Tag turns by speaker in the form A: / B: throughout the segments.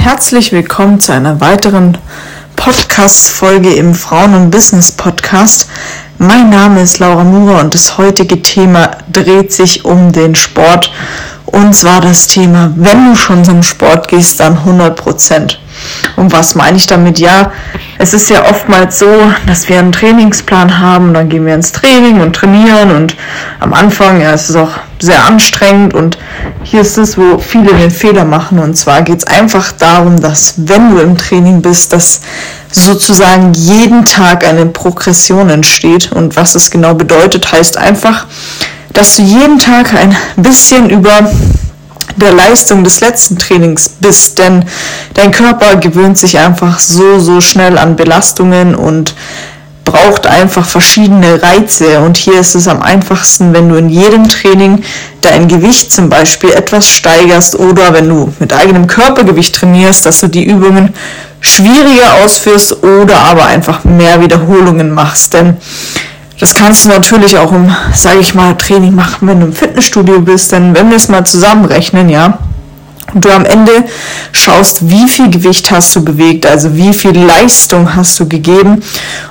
A: Herzlich willkommen zu einer weiteren Podcast-Folge im Frauen- und Business-Podcast. Mein Name ist Laura Mura und das heutige Thema dreht sich um den Sport. Und zwar das Thema, wenn du schon zum Sport gehst, dann 100 Prozent. Und was meine ich damit? Ja, es ist ja oftmals so, dass wir einen Trainingsplan haben, dann gehen wir ins Training und trainieren und am Anfang, ja, es ist auch sehr anstrengend und hier ist es, wo viele den Fehler machen und zwar geht es einfach darum, dass wenn du im Training bist, dass sozusagen jeden Tag eine Progression entsteht und was das genau bedeutet, heißt einfach, dass du jeden Tag ein bisschen über der Leistung des letzten Trainings bist, denn dein Körper gewöhnt sich einfach so, so schnell an Belastungen und braucht einfach verschiedene Reize. Und hier ist es am einfachsten, wenn du in jedem Training dein Gewicht zum Beispiel etwas steigerst oder wenn du mit eigenem Körpergewicht trainierst, dass du die Übungen schwieriger ausführst oder aber einfach mehr Wiederholungen machst. Denn das kannst du natürlich auch im, sage ich mal, Training machen, wenn du im Fitnessstudio bist. Denn wenn wir es mal zusammenrechnen, ja, und du am Ende schaust, wie viel Gewicht hast du bewegt, also wie viel Leistung hast du gegeben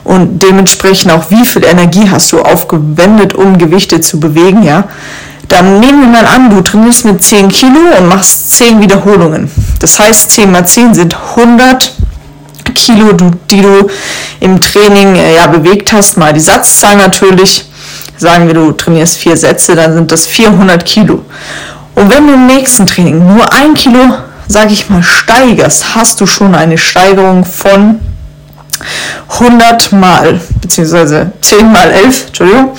A: und dementsprechend auch wie viel Energie hast du aufgewendet, um Gewichte zu bewegen, ja, dann nehmen wir mal an, du trainierst mit 10 Kilo und machst 10 Wiederholungen. Das heißt, 10 mal 10 sind 100 Kilo, die du im Training äh, ja, bewegt hast, mal die Satzzahl natürlich. Sagen wir, du trainierst vier Sätze, dann sind das 400 Kilo. Und wenn du im nächsten Training nur ein Kilo, sage ich mal, steigerst, hast du schon eine Steigerung von 100 mal, beziehungsweise 10 mal 11, Entschuldigung,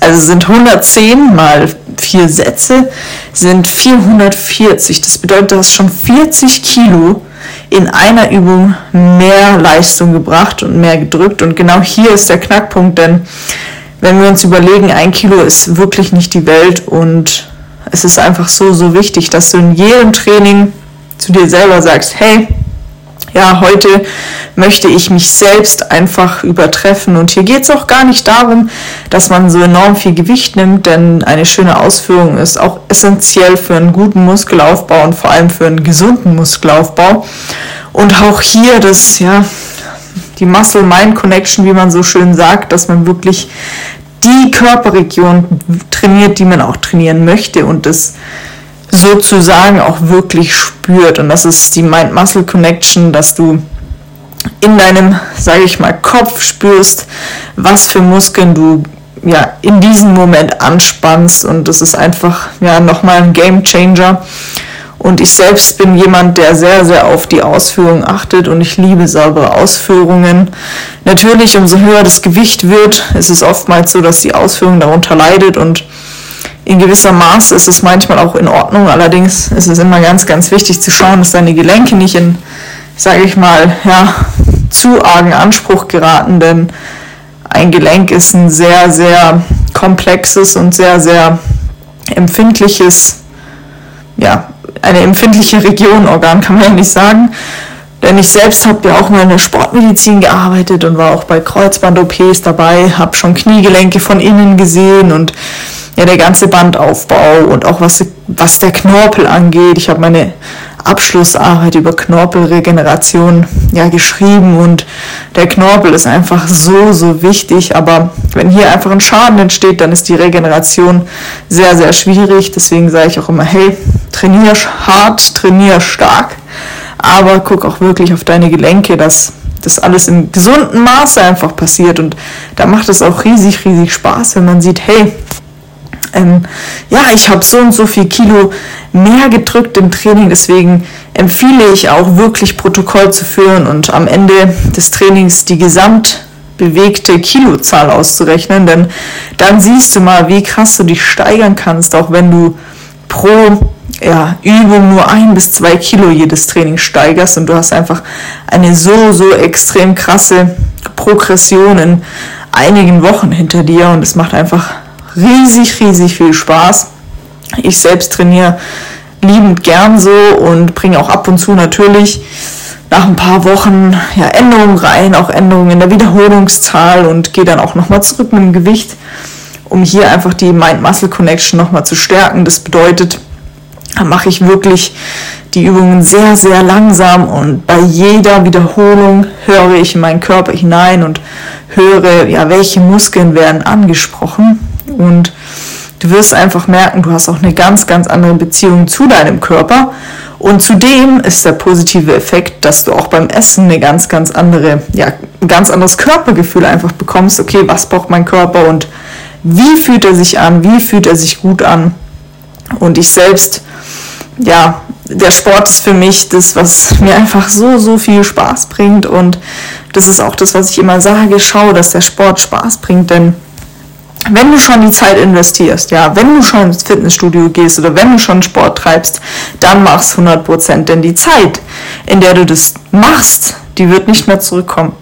A: also sind 110 mal vier Sätze, sind 440. Das bedeutet, du hast schon 40 Kilo in einer Übung mehr Leistung gebracht und mehr gedrückt. Und genau hier ist der Knackpunkt, denn wenn wir uns überlegen, ein Kilo ist wirklich nicht die Welt und es ist einfach so, so wichtig, dass du in jedem Training zu dir selber sagst, hey, ja, heute möchte ich mich selbst einfach übertreffen. Und hier geht es auch gar nicht darum, dass man so enorm viel Gewicht nimmt, denn eine schöne Ausführung ist auch essentiell für einen guten Muskelaufbau und vor allem für einen gesunden Muskelaufbau. Und auch hier das, ja, die Muscle-Mind-Connection, wie man so schön sagt, dass man wirklich die Körperregion trainiert, die man auch trainieren möchte und das sozusagen auch wirklich spürt. Und das ist die Mind-Muscle-Connection, dass du in deinem, sage ich mal, Kopf spürst, was für Muskeln du ja in diesem Moment anspannst und das ist einfach ja nochmal ein Game Changer. Und ich selbst bin jemand, der sehr, sehr auf die Ausführung achtet und ich liebe saubere Ausführungen. Natürlich, umso höher das Gewicht wird, ist es oftmals so, dass die Ausführung darunter leidet und in gewisser Maß ist es manchmal auch in Ordnung. Allerdings ist es immer ganz, ganz wichtig zu schauen, dass deine Gelenke nicht in, sage ich mal, ja, zu argen Anspruch geraten, denn ein Gelenk ist ein sehr, sehr komplexes und sehr, sehr empfindliches, ja, eine empfindliche Region, Organ kann man ja nicht sagen. Denn ich selbst habe ja auch mal in der Sportmedizin gearbeitet und war auch bei Kreuzband-OPs dabei, habe schon Kniegelenke von innen gesehen und ja, der ganze Bandaufbau und auch was, was der Knorpel angeht. Ich habe meine Abschlussarbeit über Knorpelregeneration ja geschrieben und der Knorpel ist einfach so, so wichtig. Aber wenn hier einfach ein Schaden entsteht, dann ist die Regeneration sehr, sehr schwierig. Deswegen sage ich auch immer, hey, trainier hart, trainier stark, aber guck auch wirklich auf deine Gelenke, dass das alles im gesunden Maße einfach passiert. Und da macht es auch riesig, riesig Spaß, wenn man sieht, hey, ähm, ja, ich habe so und so viel Kilo mehr gedrückt im Training, deswegen empfehle ich auch wirklich Protokoll zu führen und am Ende des Trainings die gesamtbewegte Kilozahl auszurechnen, denn dann siehst du mal, wie krass du dich steigern kannst, auch wenn du pro ja, Übung nur ein bis zwei Kilo jedes Training steigerst und du hast einfach eine so, so extrem krasse Progression in einigen Wochen hinter dir und es macht einfach riesig, riesig viel Spaß. Ich selbst trainiere liebend gern so und bringe auch ab und zu natürlich nach ein paar Wochen ja, Änderungen rein, auch Änderungen in der Wiederholungszahl und gehe dann auch nochmal zurück mit dem Gewicht, um hier einfach die Mind-Muscle-Connection nochmal zu stärken. Das bedeutet, da mache ich wirklich die Übungen sehr, sehr langsam und bei jeder Wiederholung höre ich in meinen Körper hinein und höre, ja, welche Muskeln werden angesprochen und du wirst einfach merken, du hast auch eine ganz, ganz andere Beziehung zu deinem Körper und zudem ist der positive Effekt, dass du auch beim Essen eine ganz, ganz andere, ja, ein ganz anderes Körpergefühl einfach bekommst. Okay, was braucht mein Körper und wie fühlt er sich an? Wie fühlt er sich gut an? Und ich selbst, ja, der Sport ist für mich das, was mir einfach so, so viel Spaß bringt. Und das ist auch das, was ich immer sage, schau, dass der Sport Spaß bringt, denn wenn du schon die Zeit investierst, ja, wenn du schon ins Fitnessstudio gehst oder wenn du schon Sport treibst, dann machst 100 Prozent. Denn die Zeit, in der du das machst, die wird nicht mehr zurückkommen.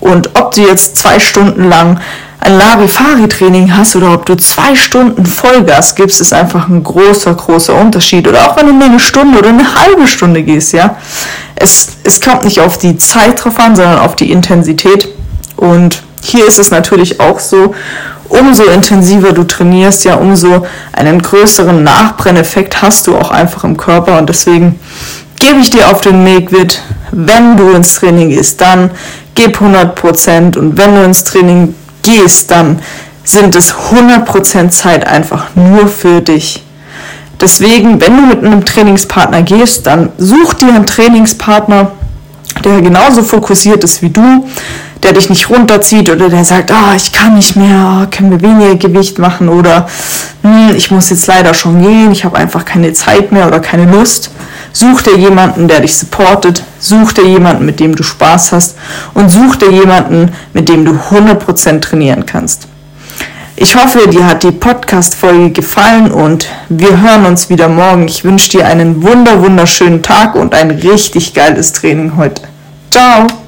A: Und ob du jetzt zwei Stunden lang ein Larifari-Training hast oder ob du zwei Stunden Vollgas gibst, ist einfach ein großer, großer Unterschied. Oder auch wenn du nur eine Stunde oder eine halbe Stunde gehst, ja. Es, es kommt nicht auf die Zeit drauf an, sondern auf die Intensität. Und hier ist es natürlich auch so, umso intensiver du trainierst, ja, umso einen größeren Nachbrenneffekt hast du auch einfach im Körper. Und deswegen gebe ich dir auf den Weg mit, wenn du ins Training gehst, dann gib 100% und wenn du ins Training gehst, dann sind es 100% Zeit einfach nur für dich. Deswegen, wenn du mit einem Trainingspartner gehst, dann such dir einen Trainingspartner, der genauso fokussiert ist wie du, der dich nicht runterzieht oder der sagt, ah, ich kann nicht mehr, oh, können wir weniger Gewicht machen oder hm, ich muss jetzt leider schon gehen, ich habe einfach keine Zeit mehr oder keine Lust. Such dir jemanden, der dich supportet, such dir jemanden, mit dem du Spaß hast und such dir jemanden, mit dem du 100% trainieren kannst. Ich hoffe, dir hat die Podcast-Folge gefallen und wir hören uns wieder morgen. Ich wünsche dir einen wunder, wunderschönen Tag und ein richtig geiles Training heute. Ciao!